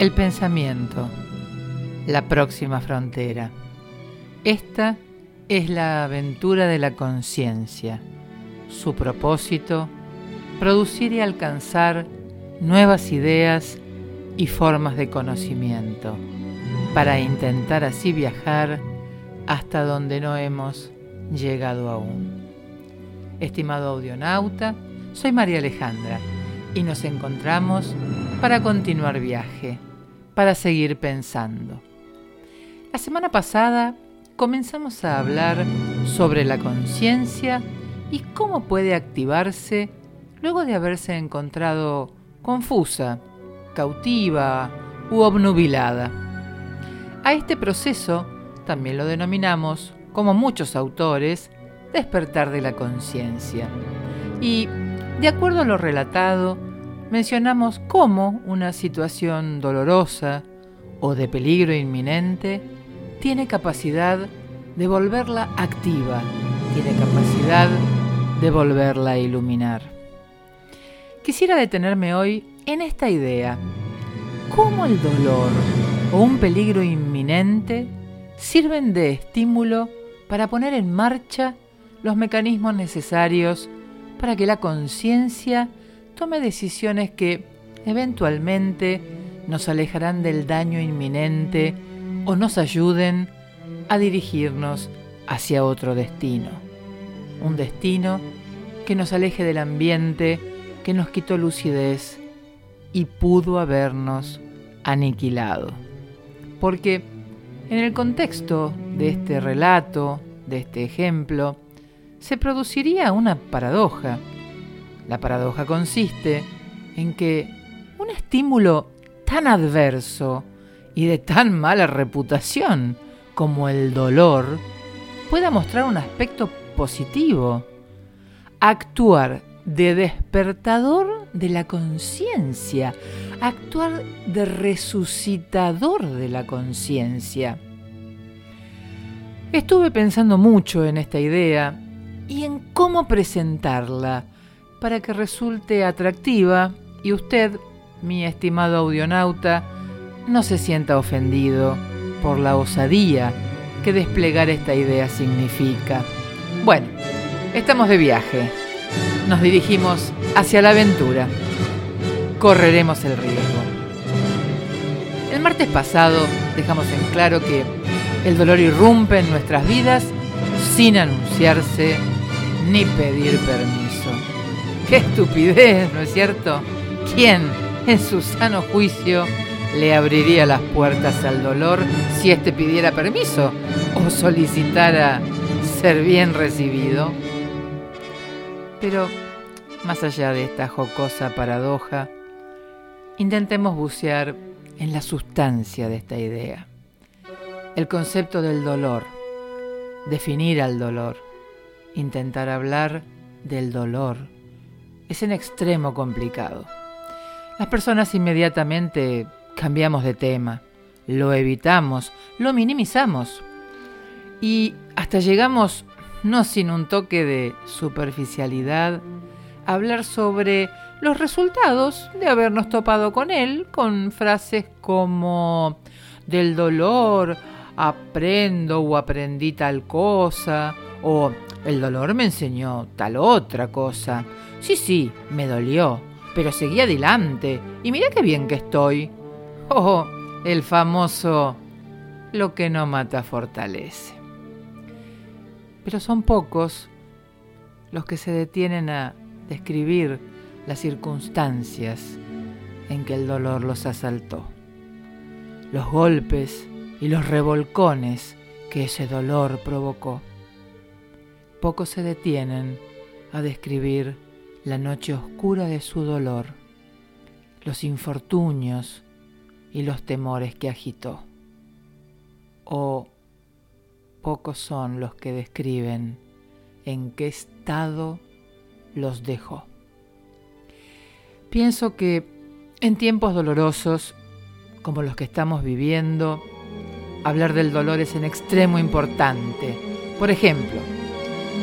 El pensamiento, la próxima frontera. Esta es la aventura de la conciencia. Su propósito, producir y alcanzar nuevas ideas y formas de conocimiento, para intentar así viajar hasta donde no hemos llegado aún. Estimado audionauta, soy María Alejandra y nos encontramos para continuar viaje, para seguir pensando. La semana pasada comenzamos a hablar sobre la conciencia y cómo puede activarse luego de haberse encontrado confusa, cautiva u obnubilada. A este proceso también lo denominamos, como muchos autores, despertar de la conciencia. Y, de acuerdo a lo relatado, mencionamos cómo una situación dolorosa o de peligro inminente tiene capacidad de volverla activa, tiene capacidad de volverla a iluminar. Quisiera detenerme hoy en esta idea. ¿Cómo el dolor o un peligro inminente sirven de estímulo para poner en marcha los mecanismos necesarios para que la conciencia tome decisiones que eventualmente nos alejarán del daño inminente o nos ayuden a dirigirnos hacia otro destino. Un destino que nos aleje del ambiente que nos quitó lucidez y pudo habernos aniquilado. Porque en el contexto de este relato, de este ejemplo, se produciría una paradoja. La paradoja consiste en que un estímulo tan adverso y de tan mala reputación como el dolor pueda mostrar un aspecto positivo. Actuar de despertador de la conciencia, actuar de resucitador de la conciencia. Estuve pensando mucho en esta idea y en cómo presentarla para que resulte atractiva y usted, mi estimado audionauta, no se sienta ofendido por la osadía que desplegar esta idea significa. Bueno, estamos de viaje. Nos dirigimos hacia la aventura. Correremos el riesgo. El martes pasado dejamos en claro que el dolor irrumpe en nuestras vidas sin anunciarse ni pedir permiso. ¡Qué estupidez, ¿no es cierto? ¿Quién, en su sano juicio, le abriría las puertas al dolor si éste pidiera permiso o solicitara ser bien recibido? Pero, más allá de esta jocosa paradoja, intentemos bucear en la sustancia de esta idea. El concepto del dolor, definir al dolor, intentar hablar del dolor, es en extremo complicado. Las personas inmediatamente cambiamos de tema, lo evitamos, lo minimizamos y hasta llegamos, no sin un toque de superficialidad, a hablar sobre los resultados de habernos topado con él con frases como del dolor aprendo o aprendí tal cosa o el dolor me enseñó tal otra cosa. Sí, sí, me dolió, pero seguí adelante y mira qué bien que estoy. Oh, el famoso lo que no mata fortalece. Pero son pocos los que se detienen a describir las circunstancias en que el dolor los asaltó. Los golpes y los revolcones que ese dolor provocó. Pocos se detienen a describir la noche oscura de su dolor, los infortunios, y los temores que agitó. O pocos son los que describen en qué estado los dejó. Pienso que en tiempos dolorosos como los que estamos viviendo, hablar del dolor es en extremo importante. Por ejemplo,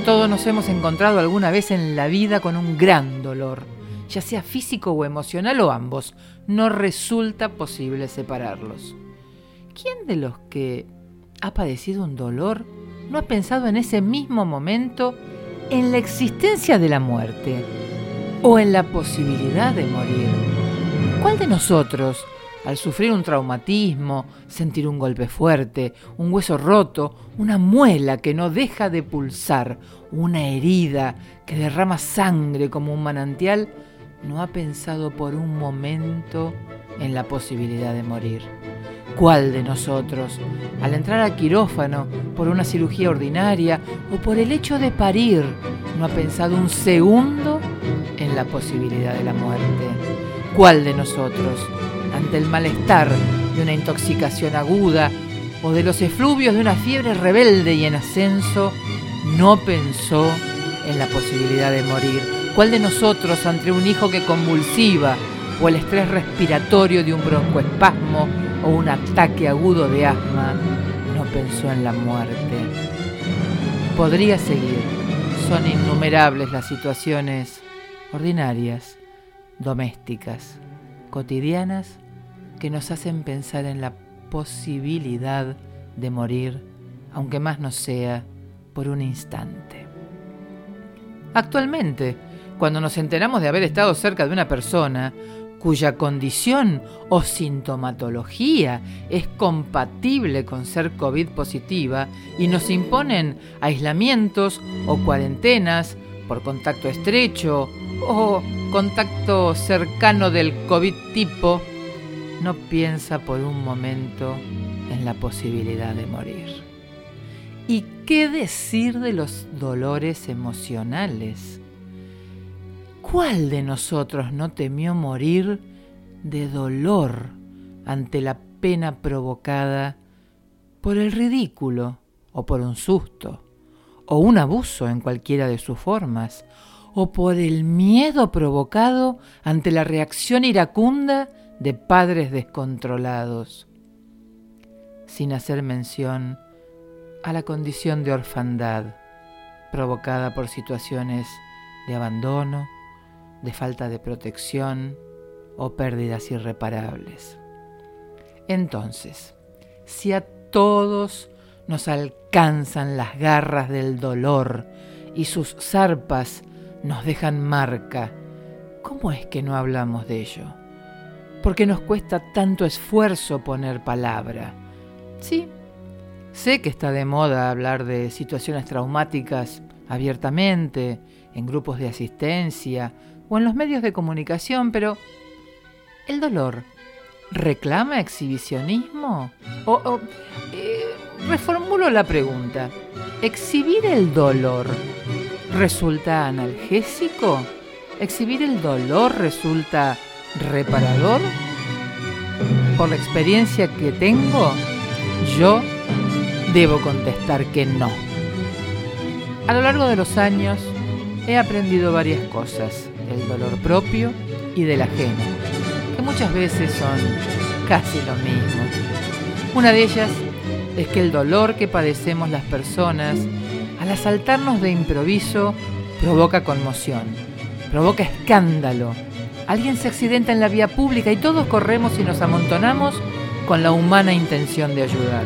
todos nos hemos encontrado alguna vez en la vida con un gran dolor, ya sea físico o emocional o ambos. No resulta posible separarlos. ¿Quién de los que ha padecido un dolor no ha pensado en ese mismo momento en la existencia de la muerte o en la posibilidad de morir? ¿Cuál de nosotros, al sufrir un traumatismo, sentir un golpe fuerte, un hueso roto, una muela que no deja de pulsar, una herida que derrama sangre como un manantial, no ha pensado por un momento en la posibilidad de morir? ¿Cuál de nosotros, al entrar a quirófano por una cirugía ordinaria o por el hecho de parir, no ha pensado un segundo en la posibilidad de la muerte? ¿Cuál de nosotros, ante el malestar de una intoxicación aguda o de los efluvios de una fiebre rebelde y en ascenso, no pensó en la posibilidad de morir? ¿Cuál de nosotros, ante un hijo que convulsiva o el estrés respiratorio de un broncoespasmo, o un ataque agudo de asma, no pensó en la muerte. Podría seguir. Son innumerables las situaciones ordinarias, domésticas, cotidianas, que nos hacen pensar en la posibilidad de morir, aunque más no sea por un instante. Actualmente, cuando nos enteramos de haber estado cerca de una persona cuya condición o sintomatología es compatible con ser COVID positiva y nos imponen aislamientos o cuarentenas por contacto estrecho o contacto cercano del COVID tipo, no piensa por un momento en la posibilidad de morir. ¿Y qué decir de los dolores emocionales? ¿Cuál de nosotros no temió morir de dolor ante la pena provocada por el ridículo o por un susto o un abuso en cualquiera de sus formas o por el miedo provocado ante la reacción iracunda de padres descontrolados, sin hacer mención a la condición de orfandad provocada por situaciones de abandono, de falta de protección o pérdidas irreparables. Entonces, si a todos nos alcanzan las garras del dolor y sus zarpas nos dejan marca, ¿cómo es que no hablamos de ello? ¿Por qué nos cuesta tanto esfuerzo poner palabra? Sí, sé que está de moda hablar de situaciones traumáticas abiertamente, en grupos de asistencia o en los medios de comunicación, pero ¿el dolor reclama exhibicionismo? O, eh, reformulo la pregunta, ¿exhibir el dolor resulta analgésico? ¿Exhibir el dolor resulta reparador? Por la experiencia que tengo, yo debo contestar que no. A lo largo de los años he aprendido varias cosas del dolor propio y del ajeno, que muchas veces son casi lo mismo. Una de ellas es que el dolor que padecemos las personas al asaltarnos de improviso provoca conmoción, provoca escándalo. Alguien se accidenta en la vía pública y todos corremos y nos amontonamos con la humana intención de ayudar.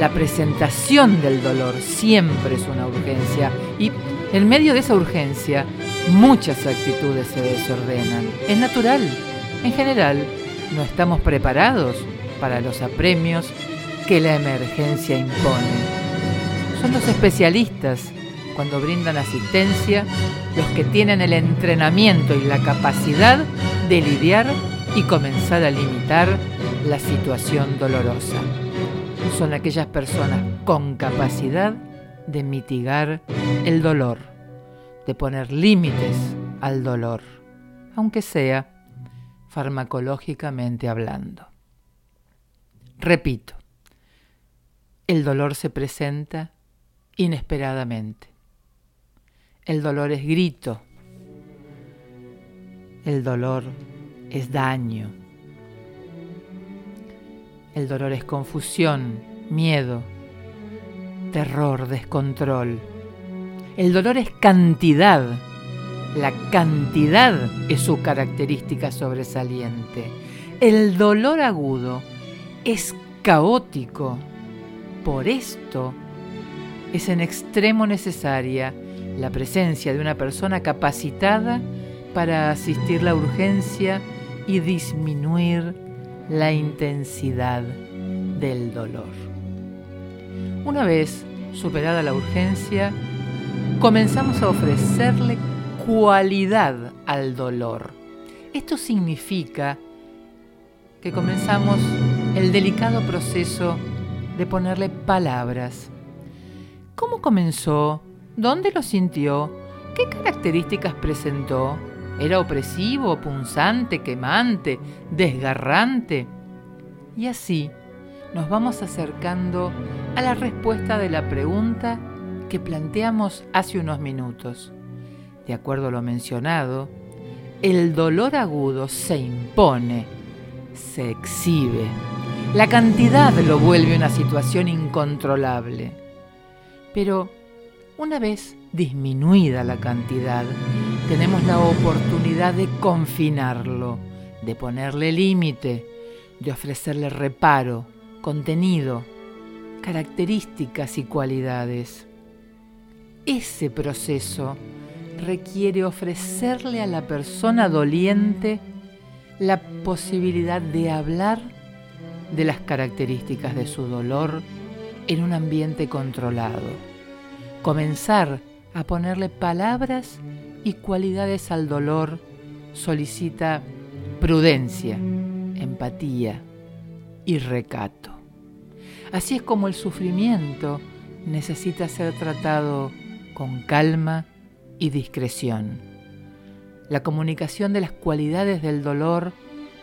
La presentación del dolor siempre es una urgencia y en medio de esa urgencia, muchas actitudes se desordenan. Es natural. En general, no estamos preparados para los apremios que la emergencia impone. Son los especialistas, cuando brindan asistencia, los que tienen el entrenamiento y la capacidad de lidiar y comenzar a limitar la situación dolorosa. Son aquellas personas con capacidad de mitigar el dolor, de poner límites al dolor, aunque sea farmacológicamente hablando. Repito, el dolor se presenta inesperadamente. El dolor es grito. El dolor es daño. El dolor es confusión, miedo, terror, descontrol. El dolor es cantidad. La cantidad es su característica sobresaliente. El dolor agudo es caótico. Por esto es en extremo necesaria la presencia de una persona capacitada para asistir la urgencia y disminuir la intensidad del dolor. Una vez superada la urgencia, comenzamos a ofrecerle cualidad al dolor. Esto significa que comenzamos el delicado proceso de ponerle palabras. ¿Cómo comenzó? ¿Dónde lo sintió? ¿Qué características presentó? ¿Era opresivo, punzante, quemante, desgarrante? Y así nos vamos acercando a la respuesta de la pregunta que planteamos hace unos minutos. De acuerdo a lo mencionado, el dolor agudo se impone, se exhibe. La cantidad lo vuelve una situación incontrolable. Pero una vez disminuida la cantidad, tenemos la oportunidad de confinarlo, de ponerle límite, de ofrecerle reparo, contenido, características y cualidades. Ese proceso requiere ofrecerle a la persona doliente la posibilidad de hablar de las características de su dolor en un ambiente controlado. Comenzar a ponerle palabras y cualidades al dolor solicita prudencia, empatía y recato. Así es como el sufrimiento necesita ser tratado con calma y discreción. La comunicación de las cualidades del dolor,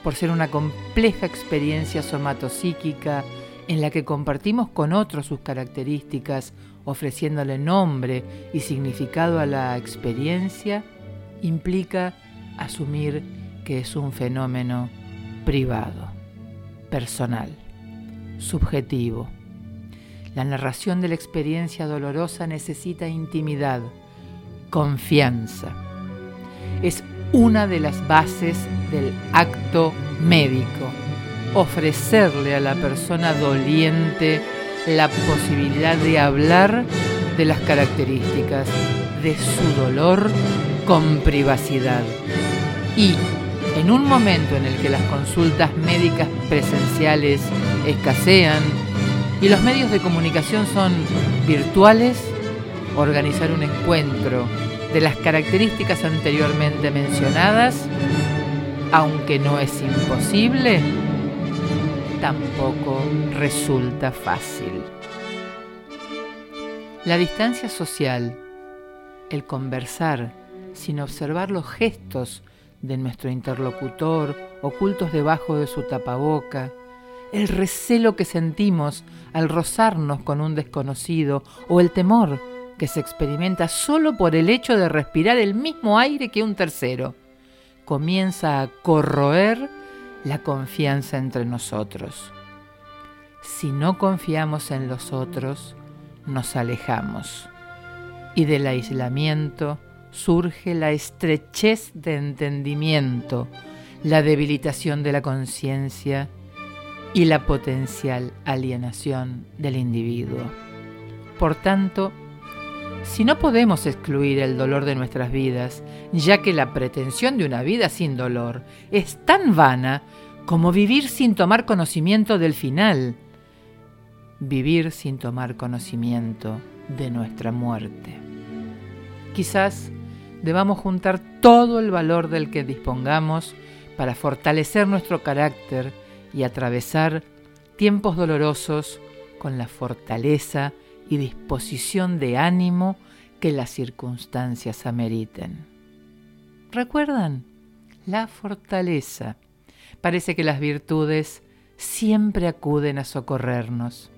por ser una compleja experiencia somatopsíquica en la que compartimos con otros sus características, ofreciéndole nombre y significado a la experiencia, implica asumir que es un fenómeno privado, personal subjetivo. La narración de la experiencia dolorosa necesita intimidad, confianza. Es una de las bases del acto médico, ofrecerle a la persona doliente la posibilidad de hablar de las características de su dolor con privacidad. Y en un momento en el que las consultas médicas presenciales escasean y los medios de comunicación son virtuales, organizar un encuentro de las características anteriormente mencionadas, aunque no es imposible, tampoco resulta fácil. La distancia social, el conversar sin observar los gestos de nuestro interlocutor ocultos debajo de su tapaboca, el recelo que sentimos al rozarnos con un desconocido o el temor que se experimenta solo por el hecho de respirar el mismo aire que un tercero, comienza a corroer la confianza entre nosotros. Si no confiamos en los otros, nos alejamos y del aislamiento surge la estrechez de entendimiento, la debilitación de la conciencia y la potencial alienación del individuo. Por tanto, si no podemos excluir el dolor de nuestras vidas, ya que la pretensión de una vida sin dolor es tan vana como vivir sin tomar conocimiento del final, vivir sin tomar conocimiento de nuestra muerte. Quizás debamos juntar todo el valor del que dispongamos para fortalecer nuestro carácter y atravesar tiempos dolorosos con la fortaleza y disposición de ánimo que las circunstancias ameriten. ¿Recuerdan? La fortaleza. Parece que las virtudes siempre acuden a socorrernos.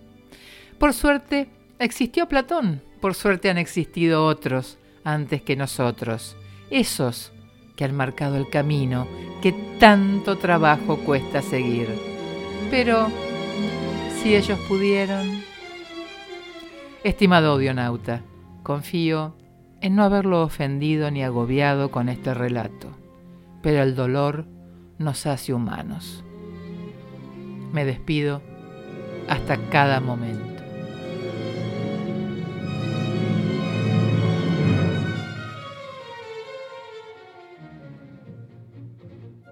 Por suerte existió Platón, por suerte han existido otros, antes que nosotros, esos que han marcado el camino que tanto trabajo cuesta seguir. Pero, si ellos pudieron... Estimado audionauta, confío en no haberlo ofendido ni agobiado con este relato, pero el dolor nos hace humanos. Me despido hasta cada momento.